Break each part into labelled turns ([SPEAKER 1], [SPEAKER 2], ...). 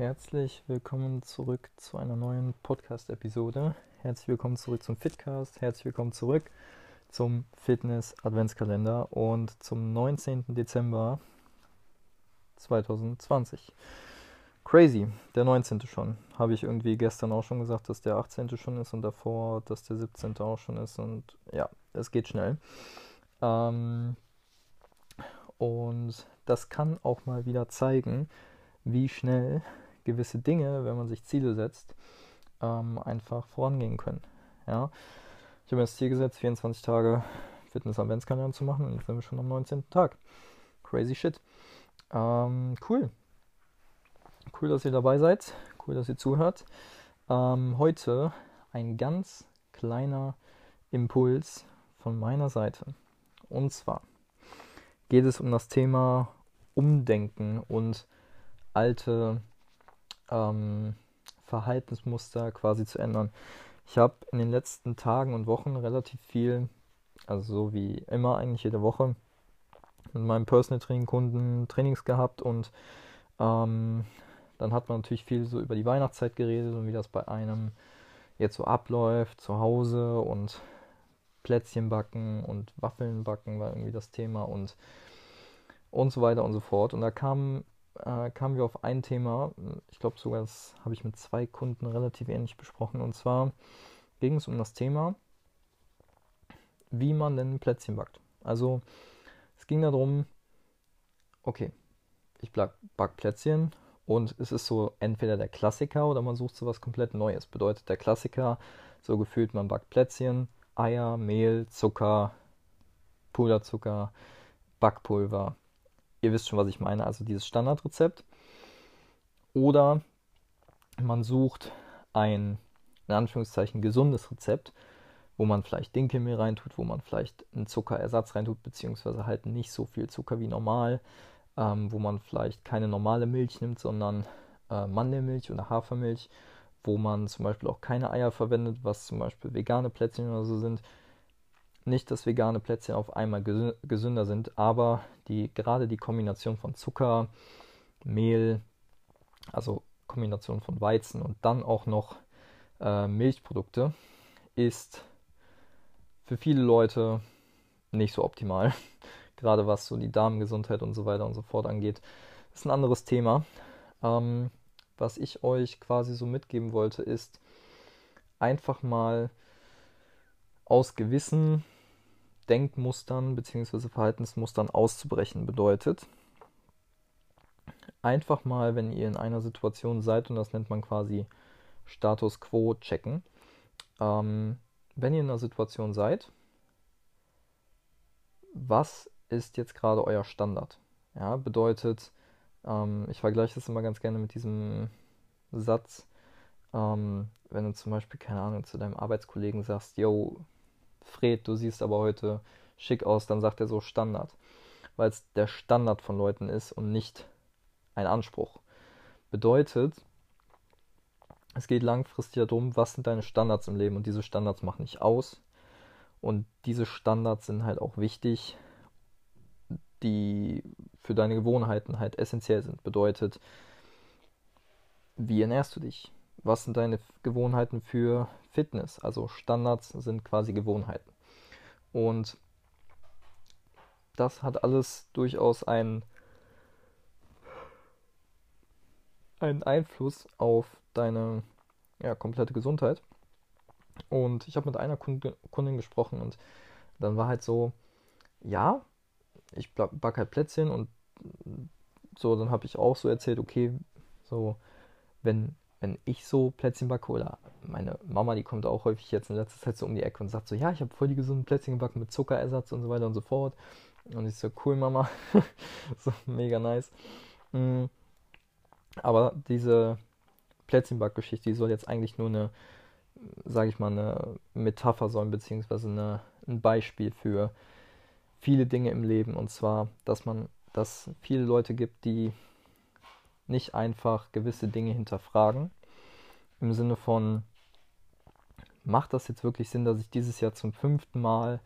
[SPEAKER 1] Herzlich willkommen zurück zu einer neuen Podcast-Episode. Herzlich willkommen zurück zum Fitcast. Herzlich willkommen zurück zum Fitness-Adventskalender und zum 19. Dezember 2020. Crazy, der 19. schon. Habe ich irgendwie gestern auch schon gesagt, dass der 18. schon ist und davor, dass der 17. auch schon ist. Und ja, es geht schnell. Ähm, und das kann auch mal wieder zeigen, wie schnell gewisse Dinge, wenn man sich Ziele setzt, ähm, einfach vorangehen können. Ja? Ich habe mir das Ziel gesetzt, 24 Tage Fitness-Adventskalender zu machen und jetzt sind wir schon am 19. Tag. Crazy shit. Ähm, cool. Cool, dass ihr dabei seid. Cool, dass ihr zuhört. Ähm, heute ein ganz kleiner Impuls von meiner Seite. Und zwar geht es um das Thema Umdenken und alte ähm, Verhaltensmuster quasi zu ändern. Ich habe in den letzten Tagen und Wochen relativ viel, also so wie immer eigentlich jede Woche, mit meinem Personal Training Kunden Trainings gehabt und ähm, dann hat man natürlich viel so über die Weihnachtszeit geredet und wie das bei einem jetzt so abläuft zu Hause und Plätzchen backen und Waffeln backen war irgendwie das Thema und und so weiter und so fort. Und da kam äh, kamen wir auf ein Thema, ich glaube sogar, das habe ich mit zwei Kunden relativ ähnlich besprochen. Und zwar ging es um das Thema, wie man denn Plätzchen backt. Also es ging darum, okay, ich back Plätzchen und es ist so entweder der Klassiker oder man sucht so was komplett Neues. Bedeutet der Klassiker, so gefühlt, man backt Plätzchen, Eier, Mehl, Zucker, Puderzucker, Backpulver, Ihr wisst schon, was ich meine, also dieses Standardrezept. Oder man sucht ein, in Anführungszeichen, gesundes Rezept, wo man vielleicht Dinkelmehl reintut, wo man vielleicht einen Zuckerersatz reintut, beziehungsweise halt nicht so viel Zucker wie normal, ähm, wo man vielleicht keine normale Milch nimmt, sondern äh, Mandelmilch oder Hafermilch, wo man zum Beispiel auch keine Eier verwendet, was zum Beispiel vegane Plätzchen oder so sind, nicht, dass vegane Plätzchen auf einmal gesünder sind, aber die, gerade die Kombination von Zucker, Mehl, also Kombination von Weizen und dann auch noch äh, Milchprodukte, ist für viele Leute nicht so optimal. gerade was so die Darmgesundheit und so weiter und so fort angeht. Das ist ein anderes Thema. Ähm, was ich euch quasi so mitgeben wollte, ist einfach mal aus gewissen Denkmustern bzw. Verhaltensmustern auszubrechen bedeutet, einfach mal, wenn ihr in einer Situation seid, und das nennt man quasi Status quo checken, ähm, wenn ihr in einer Situation seid, was ist jetzt gerade euer Standard? Ja, bedeutet, ähm, ich vergleiche das immer ganz gerne mit diesem Satz, ähm, wenn du zum Beispiel, keine Ahnung, zu deinem Arbeitskollegen sagst, yo, Fred, du siehst aber heute schick aus, dann sagt er so Standard. Weil es der Standard von Leuten ist und nicht ein Anspruch. Bedeutet, es geht langfristig darum, was sind deine Standards im Leben und diese Standards machen dich aus. Und diese Standards sind halt auch wichtig, die für deine Gewohnheiten halt essentiell sind. Bedeutet, wie ernährst du dich? Was sind deine Gewohnheiten für Fitness. Also Standards sind quasi Gewohnheiten. Und das hat alles durchaus einen, einen Einfluss auf deine ja, komplette Gesundheit. Und ich habe mit einer Kundin gesprochen und dann war halt so, ja, ich backe halt Plätzchen und so, dann habe ich auch so erzählt, okay, so, wenn wenn ich so Plätzchen backe oder meine Mama, die kommt auch häufig jetzt in letzter Zeit so um die Ecke und sagt so, ja, ich habe voll die gesunden Plätzchen gebacken mit Zuckerersatz und so weiter und so fort. Und ich so, cool, Mama. so mega nice. Mm. Aber diese Plätzchenbackgeschichte, die soll jetzt eigentlich nur eine, sage ich mal, eine Metapher sein, beziehungsweise eine, ein Beispiel für viele Dinge im Leben. Und zwar, dass man, dass viele Leute gibt, die nicht einfach gewisse Dinge hinterfragen. Im Sinne von, macht das jetzt wirklich Sinn, dass ich dieses Jahr zum fünften Mal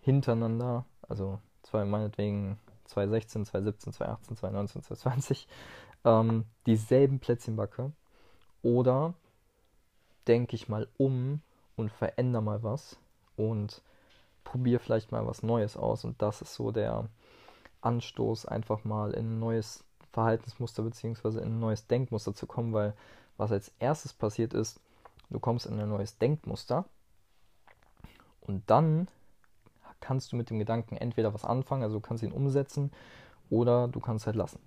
[SPEAKER 1] hintereinander, also zwei meinetwegen 2016, 2017, 2018, 2019, 2020, ähm, dieselben Plätzchen backe oder denke ich mal um und verändere mal was und probiere vielleicht mal was Neues aus. Und das ist so der Anstoß, einfach mal in ein neues Verhaltensmuster bzw. in ein neues Denkmuster zu kommen, weil was als erstes passiert ist, du kommst in ein neues Denkmuster und dann kannst du mit dem Gedanken entweder was anfangen, also du kannst ihn umsetzen oder du kannst halt lassen.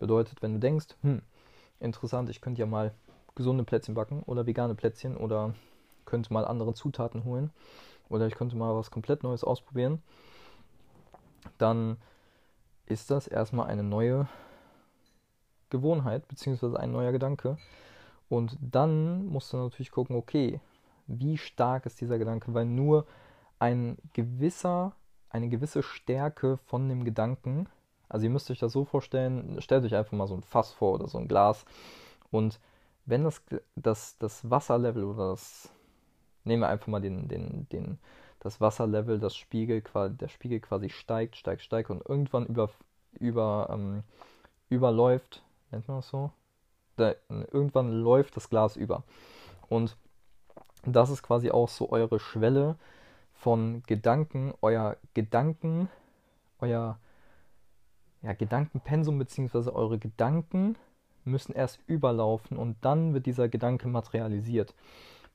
[SPEAKER 1] Bedeutet, wenn du denkst, hm, interessant, ich könnte ja mal gesunde Plätzchen backen oder vegane Plätzchen oder könnte mal andere Zutaten holen oder ich könnte mal was komplett Neues ausprobieren, dann ist das erstmal eine neue Gewohnheit bzw. ein neuer Gedanke. Und dann musst du natürlich gucken, okay, wie stark ist dieser Gedanke, weil nur ein gewisser, eine gewisse Stärke von dem Gedanken, also ihr müsst euch das so vorstellen, stellt euch einfach mal so ein Fass vor oder so ein Glas und wenn das, das, das Wasserlevel oder das, nehmen wir einfach mal den, den, den, das Wasserlevel, das Spiegel, der Spiegel quasi steigt, steigt, steigt und irgendwann über, über, ähm, überläuft, nennt man das so? Da, irgendwann läuft das Glas über. Und das ist quasi auch so eure Schwelle von Gedanken, euer Gedanken, euer ja, Gedankenpensum bzw. eure Gedanken müssen erst überlaufen und dann wird dieser Gedanke materialisiert.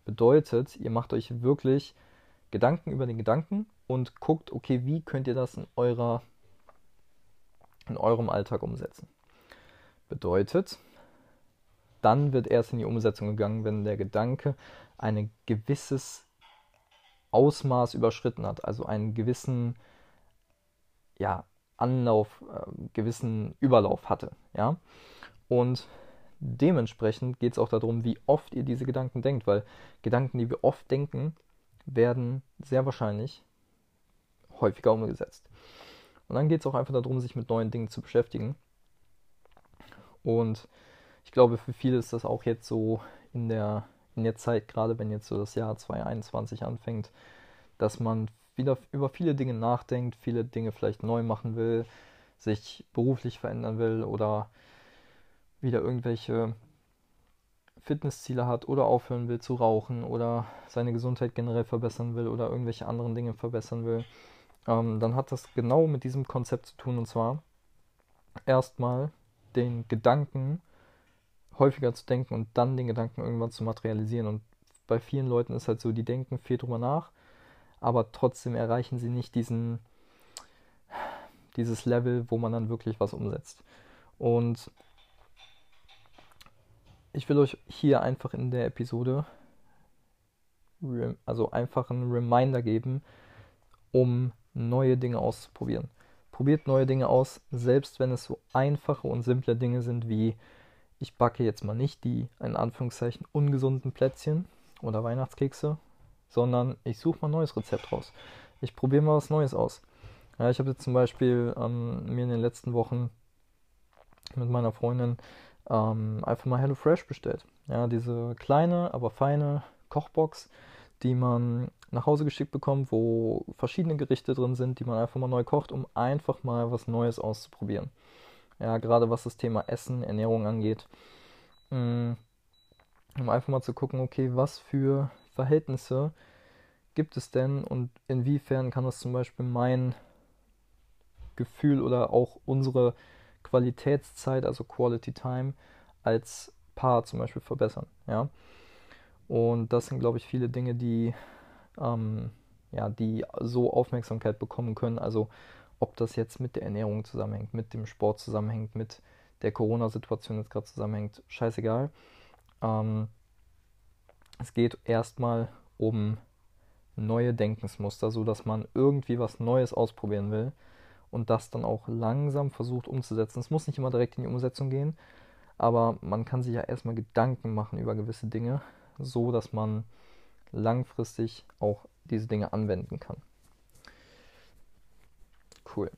[SPEAKER 1] Bedeutet, ihr macht euch wirklich Gedanken über den Gedanken und guckt, okay, wie könnt ihr das in eurer in eurem Alltag umsetzen. Bedeutet, dann wird erst in die Umsetzung gegangen, wenn der Gedanke ein gewisses Ausmaß überschritten hat, also einen gewissen ja, Anlauf, äh, gewissen Überlauf hatte. Ja? Und dementsprechend geht es auch darum, wie oft ihr diese Gedanken denkt, weil Gedanken, die wir oft denken, werden sehr wahrscheinlich häufiger umgesetzt. Und dann geht es auch einfach darum, sich mit neuen Dingen zu beschäftigen. Und ich glaube, für viele ist das auch jetzt so in der, in der Zeit, gerade wenn jetzt so das Jahr 2021 anfängt, dass man wieder über viele Dinge nachdenkt, viele Dinge vielleicht neu machen will, sich beruflich verändern will oder wieder irgendwelche Fitnessziele hat oder aufhören will zu rauchen oder seine Gesundheit generell verbessern will oder irgendwelche anderen Dinge verbessern will, ähm, dann hat das genau mit diesem Konzept zu tun. Und zwar erstmal den Gedanken häufiger zu denken und dann den Gedanken irgendwann zu materialisieren. Und bei vielen Leuten ist halt so, die denken viel drüber nach, aber trotzdem erreichen sie nicht diesen, dieses Level, wo man dann wirklich was umsetzt. Und ich will euch hier einfach in der Episode also einfach einen Reminder geben, um neue Dinge auszuprobieren. Probiert neue Dinge aus, selbst wenn es so einfache und simple Dinge sind wie ich backe jetzt mal nicht die in Anführungszeichen ungesunden Plätzchen oder Weihnachtskekse, sondern ich suche mal ein neues Rezept raus. Ich probiere mal was Neues aus. Ja, ich habe jetzt zum Beispiel ähm, mir in den letzten Wochen mit meiner Freundin ähm, einfach mal HelloFresh bestellt. Ja, diese kleine, aber feine Kochbox, die man nach Hause geschickt bekommt, wo verschiedene Gerichte drin sind, die man einfach mal neu kocht, um einfach mal was Neues auszuprobieren. Ja, gerade was das Thema Essen, Ernährung angeht. Mm, um einfach mal zu gucken, okay, was für Verhältnisse gibt es denn und inwiefern kann das zum Beispiel mein Gefühl oder auch unsere Qualitätszeit, also Quality Time, als Paar zum Beispiel verbessern. Ja? Und das sind, glaube ich, viele Dinge, die, ähm, ja, die so Aufmerksamkeit bekommen können. Also ob das jetzt mit der Ernährung zusammenhängt, mit dem Sport zusammenhängt, mit der Corona-Situation jetzt gerade zusammenhängt, scheißegal. Ähm, es geht erstmal um neue Denkensmuster, so dass man irgendwie was Neues ausprobieren will und das dann auch langsam versucht umzusetzen. Es muss nicht immer direkt in die Umsetzung gehen, aber man kann sich ja erstmal Gedanken machen über gewisse Dinge, so dass man langfristig auch diese Dinge anwenden kann. Cool.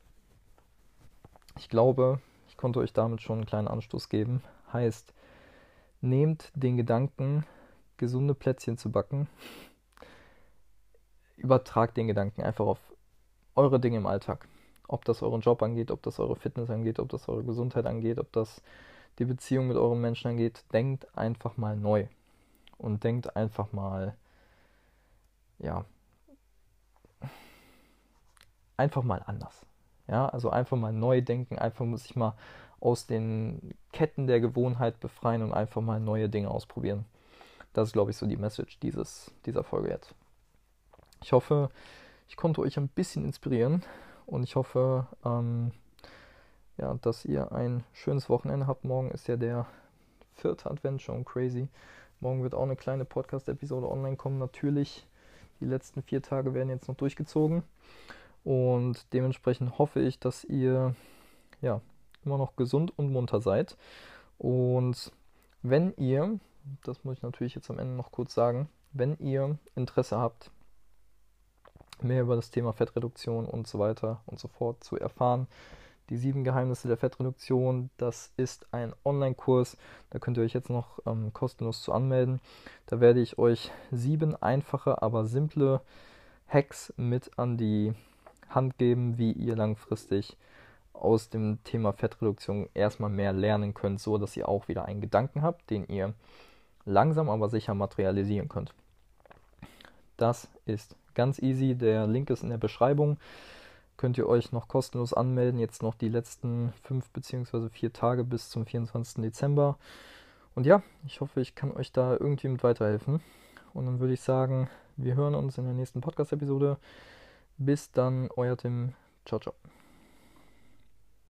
[SPEAKER 1] Ich glaube, ich konnte euch damit schon einen kleinen Anstoß geben. Heißt, nehmt den Gedanken, gesunde Plätzchen zu backen, übertragt den Gedanken einfach auf eure Dinge im Alltag ob das euren Job angeht, ob das eure Fitness angeht, ob das eure Gesundheit angeht, ob das die Beziehung mit euren Menschen angeht, denkt einfach mal neu. Und denkt einfach mal, ja, einfach mal anders. Ja, also einfach mal neu denken, einfach muss ich mal aus den Ketten der Gewohnheit befreien und einfach mal neue Dinge ausprobieren. Das ist, glaube ich, so die Message dieses, dieser Folge jetzt. Ich hoffe, ich konnte euch ein bisschen inspirieren und ich hoffe, ähm, ja, dass ihr ein schönes Wochenende habt. Morgen ist ja der vierte Advent schon crazy. Morgen wird auch eine kleine Podcast-Episode online kommen. Natürlich, die letzten vier Tage werden jetzt noch durchgezogen. Und dementsprechend hoffe ich, dass ihr ja immer noch gesund und munter seid. Und wenn ihr, das muss ich natürlich jetzt am Ende noch kurz sagen, wenn ihr Interesse habt, mehr über das Thema Fettreduktion und so weiter und so fort zu erfahren, die sieben Geheimnisse der Fettreduktion, das ist ein Online-Kurs, da könnt ihr euch jetzt noch ähm, kostenlos zu anmelden. Da werde ich euch sieben einfache, aber simple Hacks mit an die Hand geben, wie ihr langfristig aus dem Thema Fettreduktion erstmal mehr lernen könnt, so dass ihr auch wieder einen Gedanken habt, den ihr langsam aber sicher materialisieren könnt. Das ist ganz easy. Der Link ist in der Beschreibung. Könnt ihr euch noch kostenlos anmelden. Jetzt noch die letzten fünf bzw. vier Tage bis zum 24. Dezember. Und ja, ich hoffe, ich kann euch da irgendwie mit weiterhelfen. Und dann würde ich sagen, wir hören uns in der nächsten Podcast-Episode. Bis dann, euer Tim. Ciao, ciao.